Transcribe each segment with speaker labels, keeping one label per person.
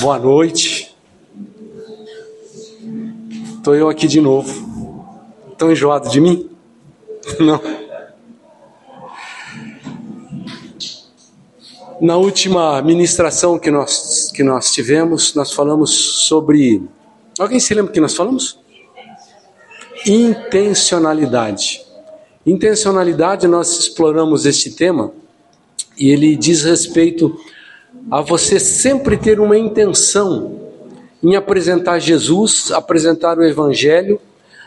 Speaker 1: Boa noite. Estou eu aqui de novo. Estão enjoado de mim? Não. Na última ministração que nós, que nós tivemos, nós falamos sobre. Alguém se lembra que nós falamos? Intencionalidade. Intencionalidade, nós exploramos este tema e ele diz respeito a você sempre ter uma intenção em apresentar Jesus, apresentar o Evangelho,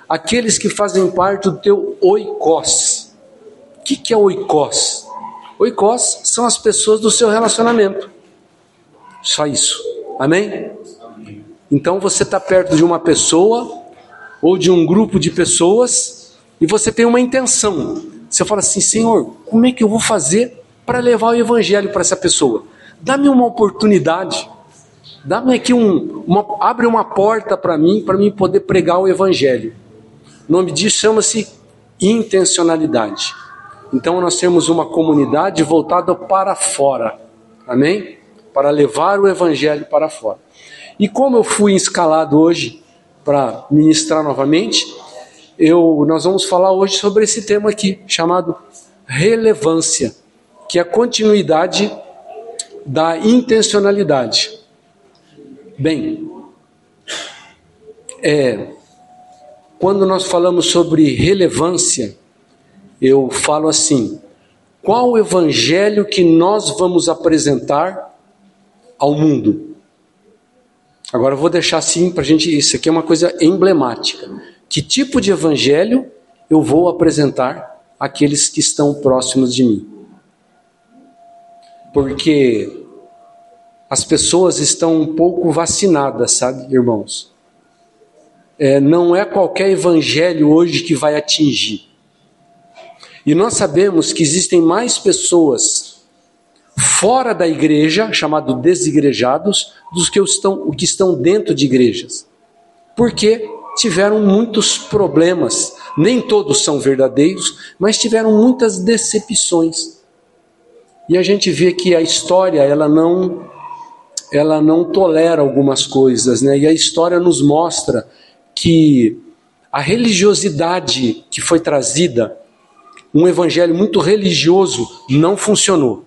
Speaker 1: aqueles que fazem parte do teu oikos. O que, que é oikos? Oikos são as pessoas do seu relacionamento. Só isso. Amém? Então você está perto de uma pessoa ou de um grupo de pessoas e você tem uma intenção. Você fala assim: Senhor, como é que eu vou fazer para levar o Evangelho para essa pessoa? Dá-me uma oportunidade. Dá-me aqui um, uma, abre uma porta para mim, para mim poder pregar o Evangelho. O nome disso chama-se intencionalidade. Então nós temos uma comunidade voltada para fora, amém? Para levar o Evangelho para fora. E como eu fui escalado hoje para ministrar novamente, eu, nós vamos falar hoje sobre esse tema aqui, chamado relevância, que é a continuidade da intencionalidade. Bem, é, quando nós falamos sobre relevância, eu falo assim: qual o evangelho que nós vamos apresentar ao mundo? Agora eu vou deixar assim para a gente. Isso aqui é uma coisa emblemática. Que tipo de evangelho eu vou apresentar àqueles que estão próximos de mim? Porque as pessoas estão um pouco vacinadas, sabe, irmãos? É, não é qualquer evangelho hoje que vai atingir. E nós sabemos que existem mais pessoas fora da igreja, chamado desigrejados, dos que estão, que estão dentro de igrejas. Porque tiveram muitos problemas. Nem todos são verdadeiros, mas tiveram muitas decepções. E a gente vê que a história, ela não ela não tolera algumas coisas, né? E a história nos mostra que a religiosidade que foi trazida, um evangelho muito religioso, não funcionou.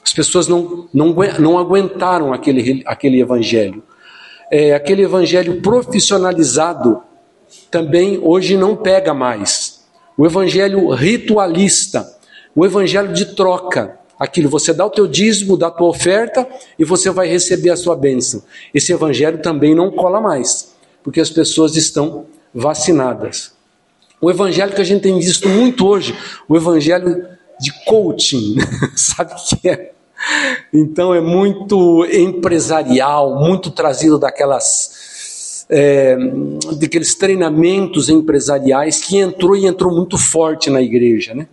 Speaker 1: As pessoas não, não, não aguentaram aquele, aquele evangelho. É, aquele evangelho profissionalizado também hoje não pega mais. O evangelho ritualista, o evangelho de troca, aquilo. Você dá o teu dízimo, dá a tua oferta e você vai receber a sua bênção. Esse evangelho também não cola mais, porque as pessoas estão vacinadas. O evangelho que a gente tem visto muito hoje, o evangelho de coaching, sabe o que é? Então é muito empresarial, muito trazido daquelas é, daqueles treinamentos empresariais que entrou e entrou muito forte na igreja, né?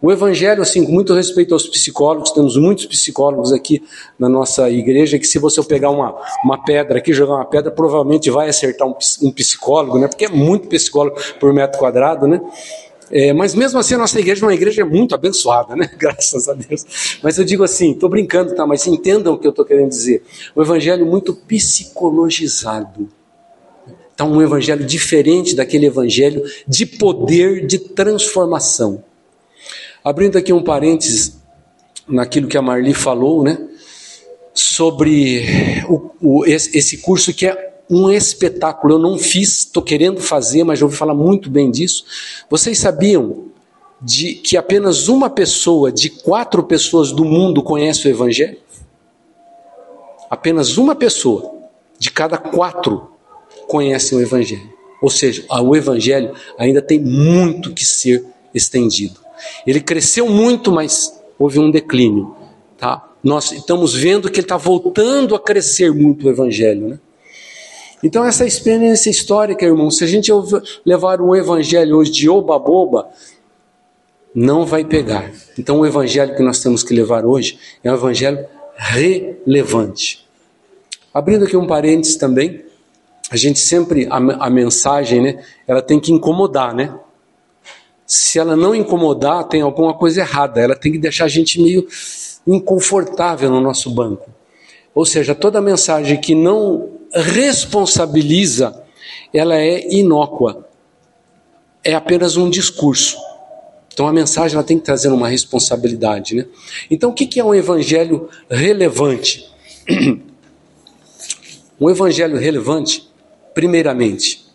Speaker 1: O Evangelho, assim, com muito respeito aos psicólogos, temos muitos psicólogos aqui na nossa igreja, que se você pegar uma, uma pedra aqui, jogar uma pedra, provavelmente vai acertar um, um psicólogo, né? Porque é muito psicólogo por metro quadrado, né? É, mas mesmo assim a nossa igreja é uma igreja muito abençoada, né? Graças a Deus. Mas eu digo assim, estou brincando, tá? Mas entendam o que eu estou querendo dizer. O evangelho muito psicologizado. Então, um evangelho diferente daquele evangelho de poder de transformação. Abrindo aqui um parênteses naquilo que a Marli falou, né? Sobre o, o, esse curso que é um espetáculo. Eu não fiz, estou querendo fazer, mas já ouvi falar muito bem disso. Vocês sabiam de que apenas uma pessoa de quatro pessoas do mundo conhece o Evangelho? Apenas uma pessoa de cada quatro conhece o Evangelho. Ou seja, o Evangelho ainda tem muito que ser estendido. Ele cresceu muito, mas houve um declínio. Tá? Nós estamos vendo que ele está voltando a crescer muito o Evangelho. Né? Então, essa experiência histórica, irmão, se a gente levar o Evangelho hoje de oba-boba, não vai pegar. Então, o Evangelho que nós temos que levar hoje é um Evangelho relevante. Abrindo aqui um parênteses também, a gente sempre, a, a mensagem, né, ela tem que incomodar, né? Se ela não incomodar, tem alguma coisa errada. Ela tem que deixar a gente meio inconfortável no nosso banco. Ou seja, toda mensagem que não responsabiliza, ela é inócua. É apenas um discurso. Então a mensagem ela tem que trazer uma responsabilidade, né? Então o que é um evangelho relevante? Um evangelho relevante, primeiramente.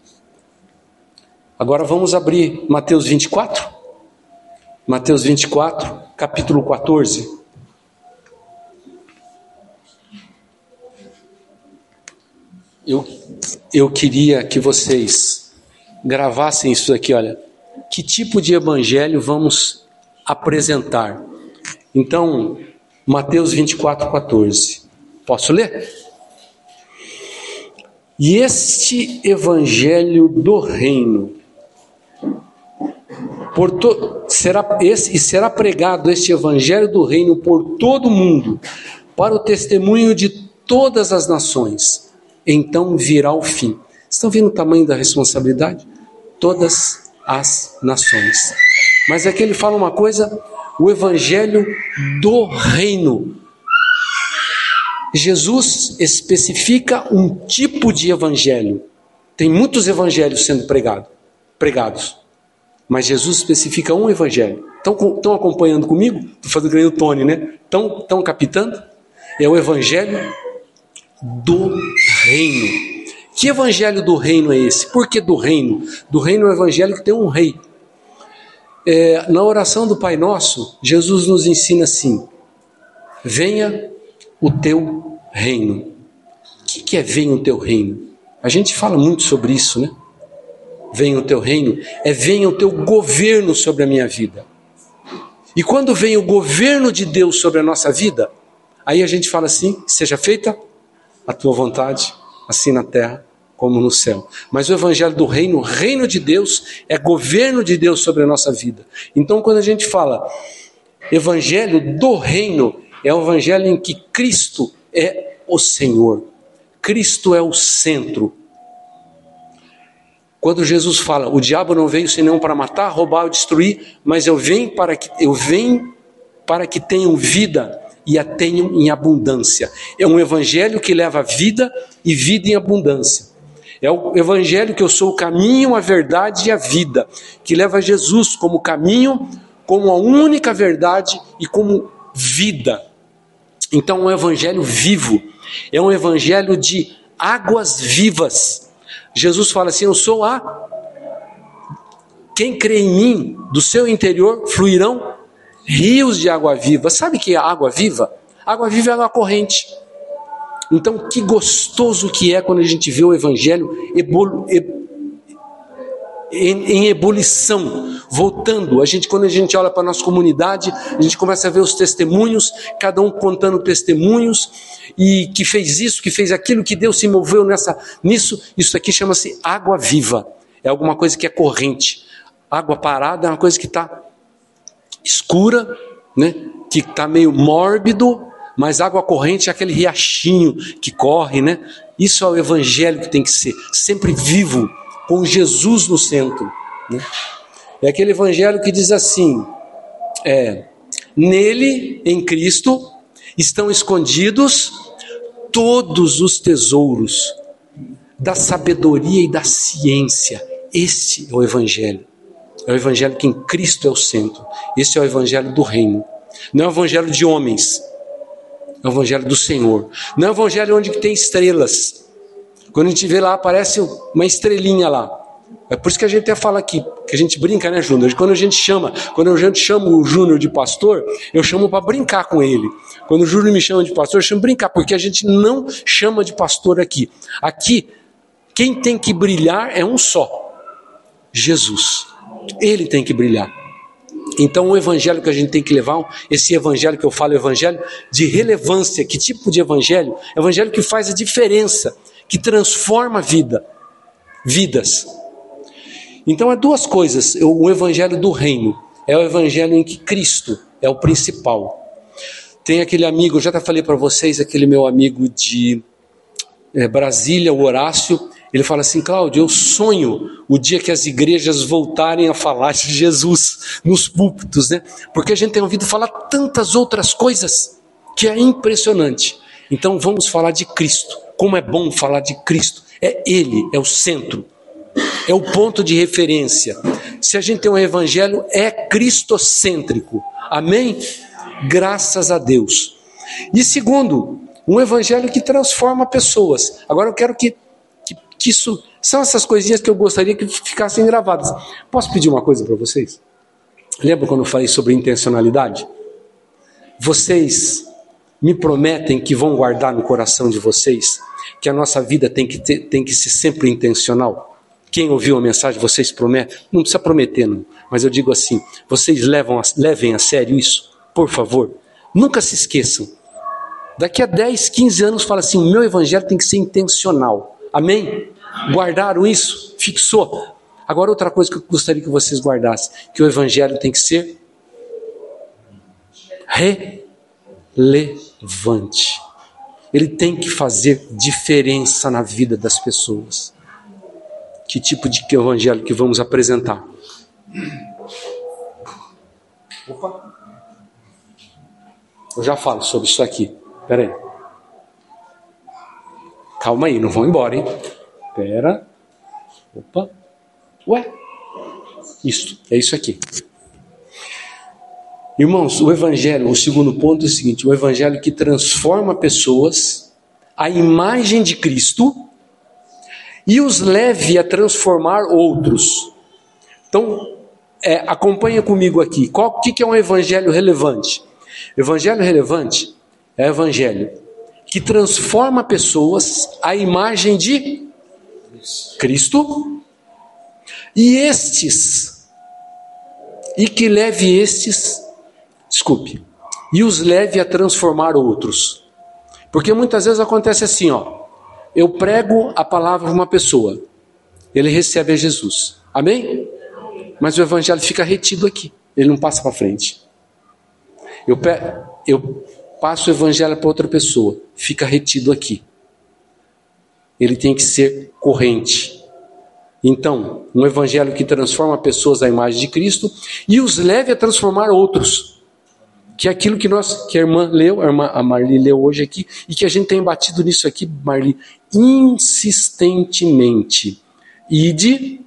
Speaker 1: Agora vamos abrir Mateus 24. Mateus 24, capítulo 14. Eu, eu queria que vocês gravassem isso aqui, olha. Que tipo de evangelho vamos apresentar? Então, Mateus 24, 14. Posso ler? E este evangelho do reino por to, será esse, e será pregado este evangelho do reino por todo o mundo, para o testemunho de todas as nações. Então virá o fim. Estão vendo o tamanho da responsabilidade? Todas as nações. Mas aqui ele fala uma coisa: o evangelho do reino. Jesus especifica um tipo de evangelho. Tem muitos evangelhos sendo pregado, pregados, mas Jesus especifica um evangelho. Estão acompanhando comigo? Estou fazendo o Tony, né? Estão captando? É o evangelho do reino. Que evangelho do reino é esse? Por que do reino? Do reino é o evangelho que tem um rei. É, na oração do Pai Nosso, Jesus nos ensina assim: venha o teu reino. O que é venha o teu reino? A gente fala muito sobre isso, né? Venha o teu reino, é venha o teu governo sobre a minha vida. E quando vem o governo de Deus sobre a nossa vida, aí a gente fala assim: seja feita a tua vontade, assim na terra como no céu. Mas o evangelho do reino, o reino de Deus, é governo de Deus sobre a nossa vida. Então, quando a gente fala evangelho do reino, é o evangelho em que Cristo é o Senhor. Cristo é o centro. Quando Jesus fala, o diabo não veio senão para matar, roubar ou destruir, mas eu venho para que eu venho para que tenham vida e a tenham em abundância. É um evangelho que leva vida e vida em abundância. É o evangelho que eu sou o caminho, a verdade e a vida, que leva Jesus como caminho, como a única verdade e como vida. Então, é um evangelho vivo, é um evangelho de águas vivas. Jesus fala assim: Eu sou a. Quem crê em mim, do seu interior fluirão rios de água viva. Sabe o que é água viva? Água viva é água corrente. Então, que gostoso que é quando a gente vê o Evangelho ebolu, em, em, ebulição, voltando. A gente, quando a gente olha para a nossa comunidade, a gente começa a ver os testemunhos, cada um contando testemunhos, e que fez isso, que fez aquilo, que Deus se moveu nessa, nisso. Isso aqui chama-se água viva. É alguma coisa que é corrente. Água parada é uma coisa que está escura, né? que está meio mórbido, mas água corrente é aquele riachinho que corre, né? Isso é o evangelho que tem que ser, sempre vivo, com Jesus no centro. Né? É aquele evangelho que diz assim: é, nele, em Cristo, estão escondidos todos os tesouros da sabedoria e da ciência. Este é o evangelho. É o evangelho que em Cristo é o centro. Esse é o evangelho do reino. Não é o evangelho de homens. É o evangelho do Senhor. Não é o evangelho onde tem estrelas. Quando a gente vê lá, aparece uma estrelinha lá. É por isso que a gente até fala aqui, que a gente brinca, né, Júnior? Quando a gente chama, quando a gente chama o Júnior de pastor, eu chamo para brincar com ele. Quando o Júnior me chama de pastor, eu chamo brincar, porque a gente não chama de pastor aqui. Aqui, quem tem que brilhar é um só: Jesus. Ele tem que brilhar. Então, o evangelho que a gente tem que levar, esse evangelho que eu falo, evangelho de relevância, que tipo de evangelho? Evangelho que faz a diferença, que transforma vida, vidas. Então, é duas coisas: o evangelho do reino é o evangelho em que Cristo é o principal. Tem aquele amigo, eu já falei para vocês, aquele meu amigo de é, Brasília, o Horácio, ele fala assim, Cláudio, eu sonho o dia que as igrejas voltarem a falar de Jesus nos púlpitos, né? Porque a gente tem ouvido falar tantas outras coisas que é impressionante. Então vamos falar de Cristo. Como é bom falar de Cristo. É Ele, é o centro, é o ponto de referência. Se a gente tem um evangelho, é cristocêntrico. Amém? Graças a Deus. E segundo, um evangelho que transforma pessoas. Agora eu quero que, que, que isso. São essas coisinhas que eu gostaria que ficassem gravadas. Posso pedir uma coisa para vocês? Lembra quando eu falei sobre intencionalidade? Vocês me prometem que vão guardar no coração de vocês que a nossa vida tem que, ter, tem que ser sempre intencional? Quem ouviu a mensagem, vocês prometem? Não precisa prometer, não. Mas eu digo assim: vocês levam a, levem a sério isso, por favor. Nunca se esqueçam. Daqui a 10, 15 anos, fala assim: o meu evangelho tem que ser intencional. Amém? Guardaram isso? Fixou. Agora, outra coisa que eu gostaria que vocês guardassem: que o evangelho tem que ser relevante. Ele tem que fazer diferença na vida das pessoas. Que tipo de evangelho que vamos apresentar? Opa! Eu já falo sobre isso aqui. Pera aí. Calma aí, não vão embora, hein? Pera. Opa. Ué? Isso, é isso aqui. Irmãos, o Evangelho, o segundo ponto é o seguinte: o Evangelho que transforma pessoas à imagem de Cristo e os leve a transformar outros. Então, é, acompanha comigo aqui. Qual que, que é um Evangelho relevante? Evangelho relevante é Evangelho que transforma pessoas à imagem de Cristo e estes, e que leve estes desculpe, e os leve a transformar outros. Porque muitas vezes acontece assim, ó. Eu prego a palavra para uma pessoa, ele recebe a Jesus. Amém? Mas o evangelho fica retido aqui, ele não passa para frente. Eu, eu passo o evangelho para outra pessoa, fica retido aqui. Ele tem que ser corrente. Então, um evangelho que transforma pessoas à imagem de Cristo e os leve a transformar outros que é aquilo que nós, que a irmã leu, a, irmã, a Marli leu hoje aqui, e que a gente tem batido nisso aqui, Marli, insistentemente. E de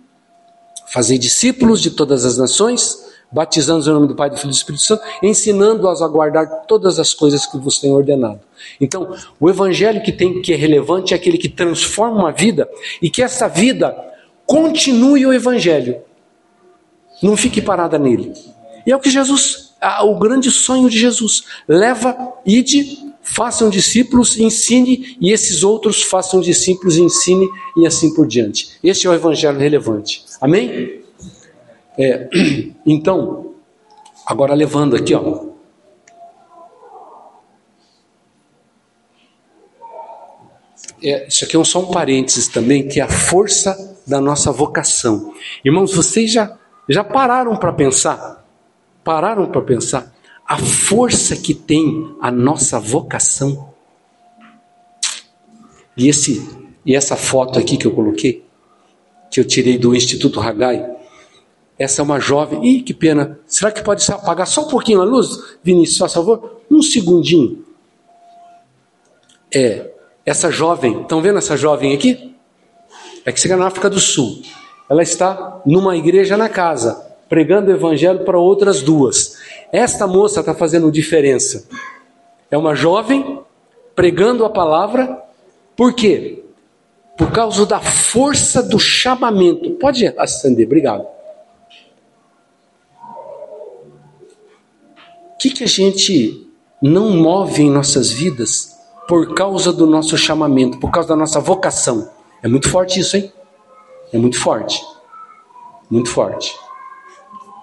Speaker 1: fazer discípulos de todas as nações, batizando-os em nome do Pai, do Filho e do Espírito Santo, ensinando-os a guardar todas as coisas que vos tenho ordenado. Então, o evangelho que tem que é relevante é aquele que transforma uma vida e que essa vida continue o evangelho. Não fique parada nele. E é o que Jesus o grande sonho de Jesus. Leva, ide, façam discípulos, ensine, e esses outros façam discípulos, ensine, e assim por diante. Esse é o evangelho relevante. Amém? É, então, agora levando aqui, ó. É, isso aqui é só um parênteses também, que é a força da nossa vocação. Irmãos, vocês já, já pararam para pensar pararam para pensar a força que tem a nossa vocação? E, esse, e essa foto aqui que eu coloquei, que eu tirei do Instituto Hagai, essa é uma jovem. Ih, que pena. Será que pode apagar só um pouquinho a luz? Vinícius, por favor, um segundinho. É, essa jovem, estão vendo essa jovem aqui? É que chega na África do Sul. Ela está numa igreja na casa pregando o evangelho para outras duas. Esta moça está fazendo diferença. É uma jovem pregando a palavra, por quê? Por causa da força do chamamento. Pode acender, obrigado. O que, que a gente não move em nossas vidas por causa do nosso chamamento, por causa da nossa vocação? É muito forte isso, hein? É muito forte. Muito forte.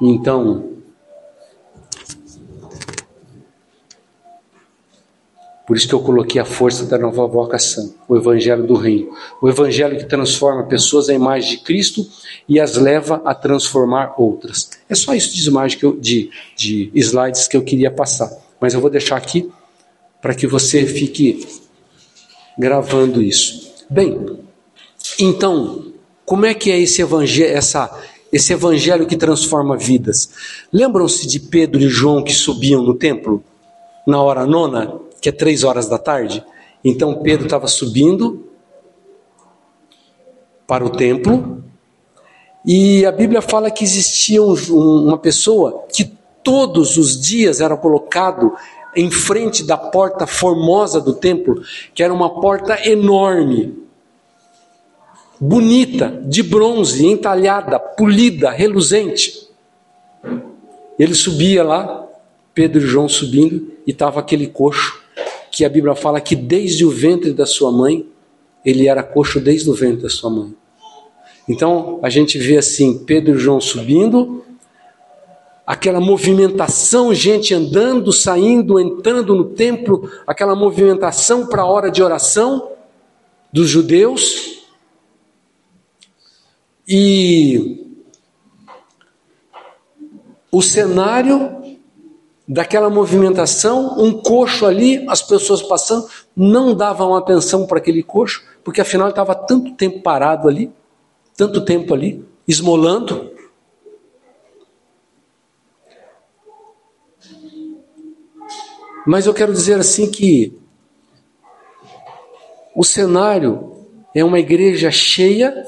Speaker 1: Então, por isso que eu coloquei a força da nova vocação, o Evangelho do Reino. O Evangelho que transforma pessoas à imagem de Cristo e as leva a transformar outras. É só isso de, que eu, de, de slides que eu queria passar. Mas eu vou deixar aqui para que você fique gravando isso. Bem, então, como é que é esse evangelho, essa, esse evangelho que transforma vidas. Lembram-se de Pedro e João que subiam no templo na hora nona, que é três horas da tarde, Então Pedro estava subindo para o templo e a Bíblia fala que existia um, uma pessoa que todos os dias era colocado em frente da porta formosa do templo, que era uma porta enorme, bonita, de bronze, entalhada, polida, reluzente. Ele subia lá, Pedro e João subindo, e estava aquele coxo, que a Bíblia fala que desde o ventre da sua mãe, ele era coxo desde o ventre da sua mãe. Então a gente vê assim, Pedro e João subindo, aquela movimentação, gente andando, saindo, entrando no templo, aquela movimentação para a hora de oração dos judeus. E o cenário daquela movimentação, um coxo ali, as pessoas passando, não davam atenção para aquele coxo, porque afinal estava tanto tempo parado ali, tanto tempo ali, esmolando. Mas eu quero dizer assim que o cenário é uma igreja cheia,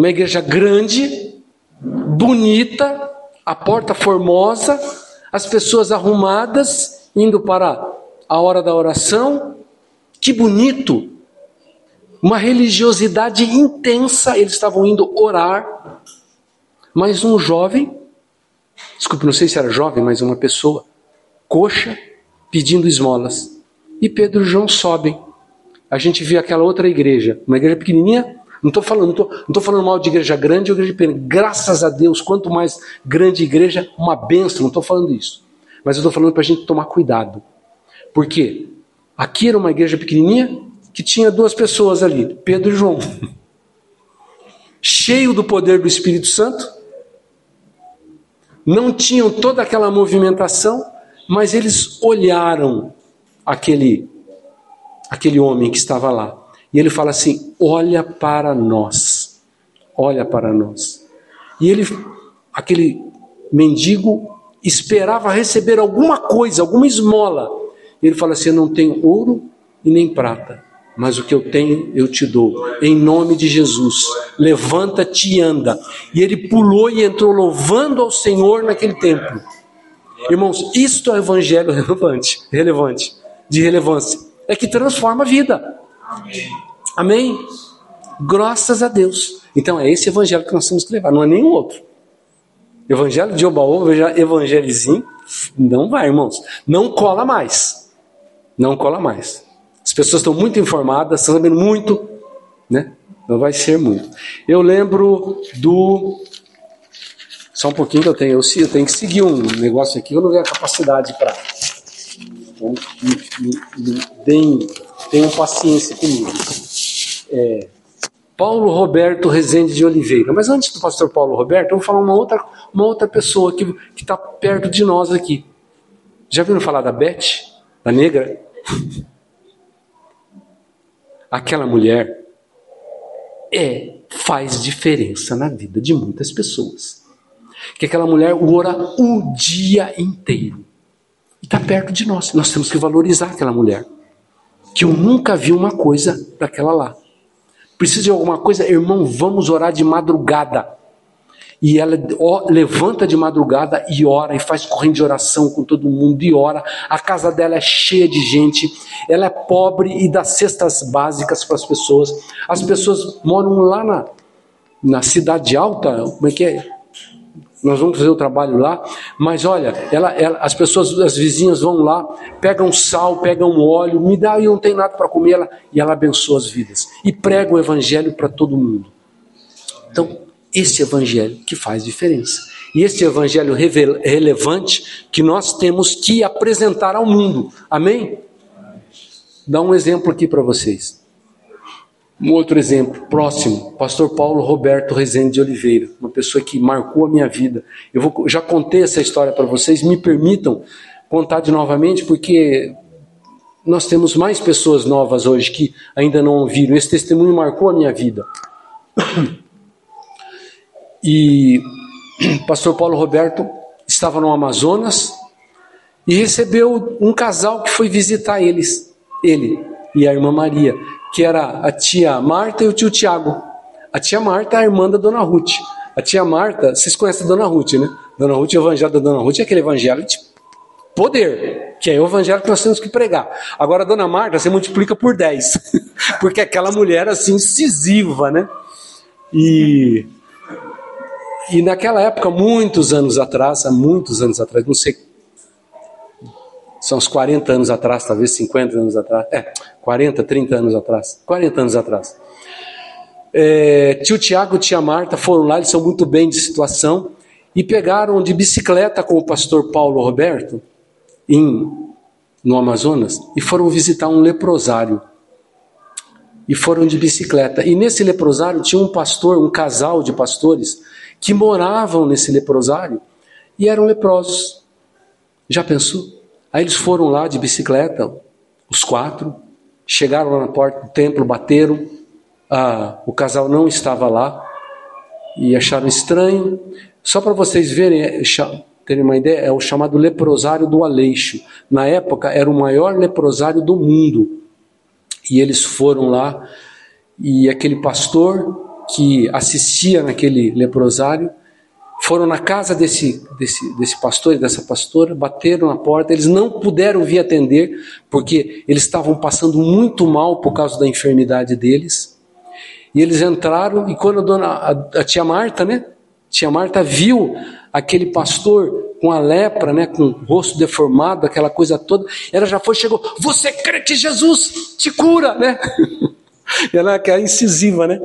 Speaker 1: uma igreja grande, bonita, a porta formosa, as pessoas arrumadas, indo para a hora da oração. Que bonito! Uma religiosidade intensa, eles estavam indo orar. Mas um jovem, desculpe, não sei se era jovem, mas uma pessoa, coxa, pedindo esmolas. E Pedro e João sobem. A gente vê aquela outra igreja, uma igreja pequenininha. Não estou falando, não estou falando mal de igreja grande ou igreja pequena. Graças a Deus, quanto mais grande igreja, uma benção. Não estou falando isso. Mas eu estou falando para a gente tomar cuidado. Por quê? Aqui era uma igreja pequenininha que tinha duas pessoas ali, Pedro e João. Cheio do poder do Espírito Santo. Não tinham toda aquela movimentação, mas eles olharam aquele aquele homem que estava lá. E ele fala assim: "Olha para nós. Olha para nós". E ele aquele mendigo esperava receber alguma coisa, alguma esmola. Ele fala assim: "Eu não tenho ouro e nem prata, mas o que eu tenho eu te dou. Em nome de Jesus, levanta-te e anda". E ele pulou e entrou louvando ao Senhor naquele templo. Irmãos, isto é o evangelho relevante, relevante, de relevância. É que transforma a vida. Amém? Graças a Deus. Então é esse evangelho que nós temos que levar, não é nenhum outro. Evangelho de Obaú, evangelizinho, não vai, irmãos. Não cola mais. Não cola mais. As pessoas estão muito informadas, estão sabendo muito, né? Não vai ser muito. Eu lembro do só um pouquinho que eu tenho. Eu, tenho que seguir um negócio aqui, eu não tenho a capacidade para. Então, tenham paciência comigo. É, Paulo Roberto Rezende de Oliveira. Mas antes do pastor Paulo Roberto, eu vou falar uma outra, uma outra pessoa que está perto de nós aqui. Já viram falar da Beth? Da negra? Aquela mulher é faz diferença na vida de muitas pessoas que aquela mulher ora o dia inteiro. E está perto de nós. Nós temos que valorizar aquela mulher. Que eu nunca vi uma coisa daquela lá. Precisa de alguma coisa? Irmão, vamos orar de madrugada. E ela levanta de madrugada e ora, e faz corrente de oração com todo mundo, e ora. A casa dela é cheia de gente, ela é pobre e dá cestas básicas para as pessoas. As pessoas moram lá na, na cidade alta, como é que é? Nós vamos fazer o trabalho lá, mas olha, ela, ela, as pessoas, as vizinhas vão lá, pegam sal, pegam óleo, me dá e não tem nada para comer, ela, e ela abençoa as vidas e prega o evangelho para todo mundo. Então, esse evangelho que faz diferença. E esse evangelho relevante que nós temos que apresentar ao mundo. Amém? Dá um exemplo aqui para vocês. Um outro exemplo, próximo, pastor Paulo Roberto Rezende de Oliveira, uma pessoa que marcou a minha vida. Eu vou, já contei essa história para vocês, me permitam contar de novamente, porque nós temos mais pessoas novas hoje que ainda não ouviram. Esse testemunho marcou a minha vida. E pastor Paulo Roberto estava no Amazonas e recebeu um casal que foi visitar eles, ele e a irmã Maria, que era a tia Marta e o tio Tiago. A tia Marta é a irmã da dona Ruth. A tia Marta, vocês conhecem a dona Ruth, né? Dona Ruth, o evangelho da dona Ruth é aquele evangelho de poder, que é o evangelho que nós temos que pregar. Agora, a dona Marta, você multiplica por 10, porque é aquela mulher assim, incisiva, né? E, e naquela época, muitos anos atrás, há muitos anos atrás, não sei, são uns 40 anos atrás, talvez 50 anos atrás, é, 40, 30 anos atrás, 40 anos atrás. É, tio Tiago e tia Marta foram lá, eles são muito bem de situação, e pegaram de bicicleta com o pastor Paulo Roberto, em, no Amazonas, e foram visitar um leprosário. E foram de bicicleta. E nesse leprosário tinha um pastor, um casal de pastores, que moravam nesse leprosário e eram leprosos. Já pensou? Aí eles foram lá de bicicleta, os quatro, chegaram lá na porta do templo, bateram, ah, o casal não estava lá e acharam estranho. Só para vocês verem, é, terem uma ideia, é o chamado leprosário do Aleixo. Na época era o maior leprosário do mundo. E eles foram lá e aquele pastor que assistia naquele leprosário foram na casa desse, desse, desse pastor e dessa pastora, bateram na porta, eles não puderam vir atender, porque eles estavam passando muito mal por causa da enfermidade deles. E eles entraram, e quando a, dona, a, a tia Marta, né? Tia Marta viu aquele pastor com a lepra, né, com o rosto deformado, aquela coisa toda, ela já foi, chegou, você crê que Jesus te cura, né? ela é incisiva, né?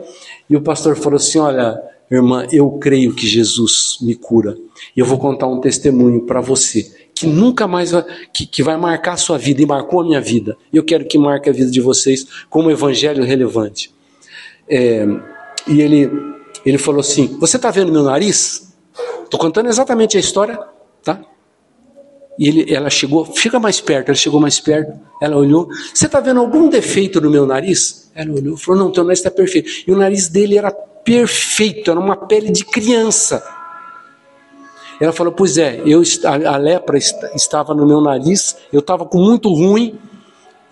Speaker 1: E o pastor falou assim: Olha, irmã, eu creio que Jesus me cura. E eu vou contar um testemunho para você, que nunca mais vai, que, que vai marcar a sua vida, e marcou a minha vida. Eu quero que marque a vida de vocês como um evangelho relevante. É, e ele, ele falou assim: Você está vendo meu nariz? Estou contando exatamente a história, tá? E ele, ela chegou, fica mais perto, ela chegou mais perto, ela olhou, você está vendo algum defeito no meu nariz? Ela olhou falou, não, teu nariz está perfeito. E o nariz dele era perfeito, era uma pele de criança. Ela falou, pois é, eu, a, a lepra estava no meu nariz, eu estava com muito ruim,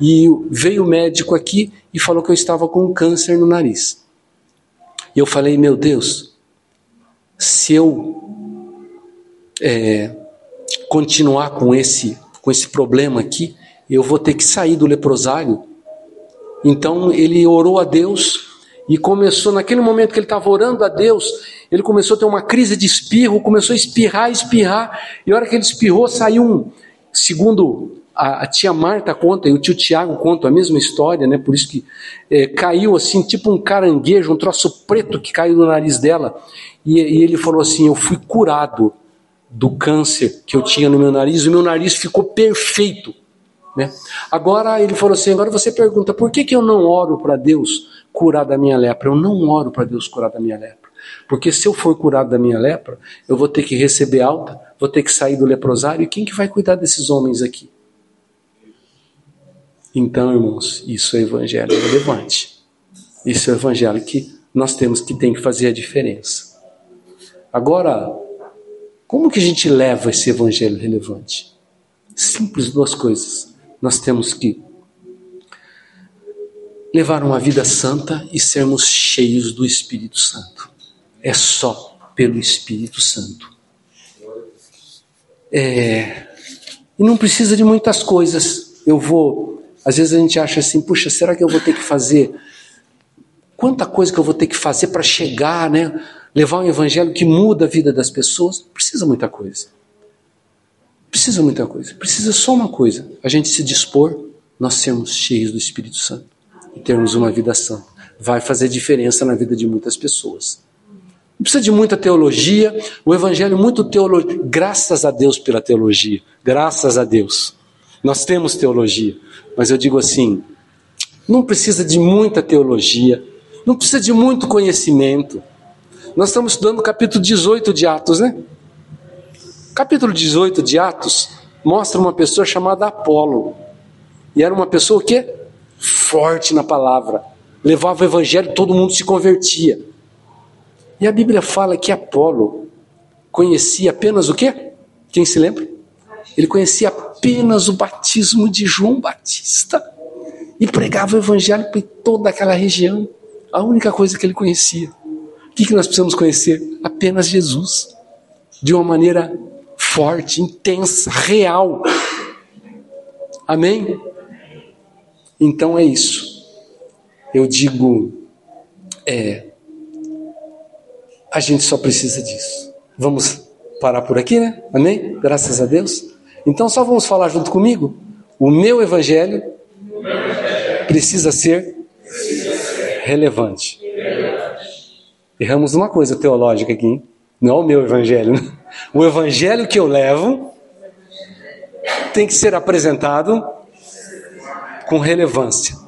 Speaker 1: e veio o médico aqui e falou que eu estava com câncer no nariz. E eu falei, meu Deus, se eu é, continuar com esse, com esse problema aqui, eu vou ter que sair do leprosário. Então ele orou a Deus e começou, naquele momento que ele estava orando a Deus, ele começou a ter uma crise de espirro, começou a espirrar, espirrar, e a hora que ele espirrou, saiu um, segundo a, a tia Marta conta e o tio Tiago conta a mesma história, né? Por isso que é, caiu assim, tipo um caranguejo, um troço preto que caiu no nariz dela, e, e ele falou assim: Eu fui curado do câncer que eu tinha no meu nariz, o meu nariz ficou perfeito. Né? Agora ele falou assim: agora você pergunta, por que, que eu não oro para Deus curar da minha lepra? Eu não oro para Deus curar da minha lepra. Porque se eu for curado da minha lepra, eu vou ter que receber alta, vou ter que sair do leprosário, e quem que vai cuidar desses homens aqui? Então, irmãos, isso é evangelho relevante. Isso é o evangelho que nós temos que tem que fazer a diferença. Agora, como que a gente leva esse evangelho relevante? Simples duas coisas. Nós temos que levar uma vida santa e sermos cheios do Espírito Santo. É só pelo Espírito Santo. É, e não precisa de muitas coisas. Eu vou, às vezes a gente acha assim, puxa, será que eu vou ter que fazer? Quanta coisa que eu vou ter que fazer para chegar, né? levar um evangelho que muda a vida das pessoas, precisa muita coisa. Precisa muita coisa. Precisa só uma coisa: a gente se dispor, nós sermos cheios do Espírito Santo e termos uma vida santa. Vai fazer diferença na vida de muitas pessoas. Não precisa de muita teologia, o evangelho muito teologia. Graças a Deus pela teologia. Graças a Deus. Nós temos teologia, mas eu digo assim, não precisa de muita teologia, não precisa de muito conhecimento. Nós estamos estudando o capítulo 18 de Atos, né? Capítulo 18 de Atos mostra uma pessoa chamada Apolo. E era uma pessoa que forte na palavra, levava o evangelho, todo mundo se convertia. E a Bíblia fala que Apolo conhecia apenas o quê? Quem se lembra? Ele conhecia apenas o batismo de João Batista. e pregava o evangelho para toda aquela região. A única coisa que ele conhecia. O que, que nós precisamos conhecer? Apenas Jesus. De uma maneira forte, intensa, real. Amém? Então é isso. Eu digo, é, a gente só precisa disso. Vamos parar por aqui, né? Amém? Graças a Deus. Então só vamos falar junto comigo. O meu evangelho precisa ser relevante. Erramos uma coisa teológica aqui, hein? não é o meu evangelho. Né? O evangelho que eu levo tem que ser apresentado com relevância.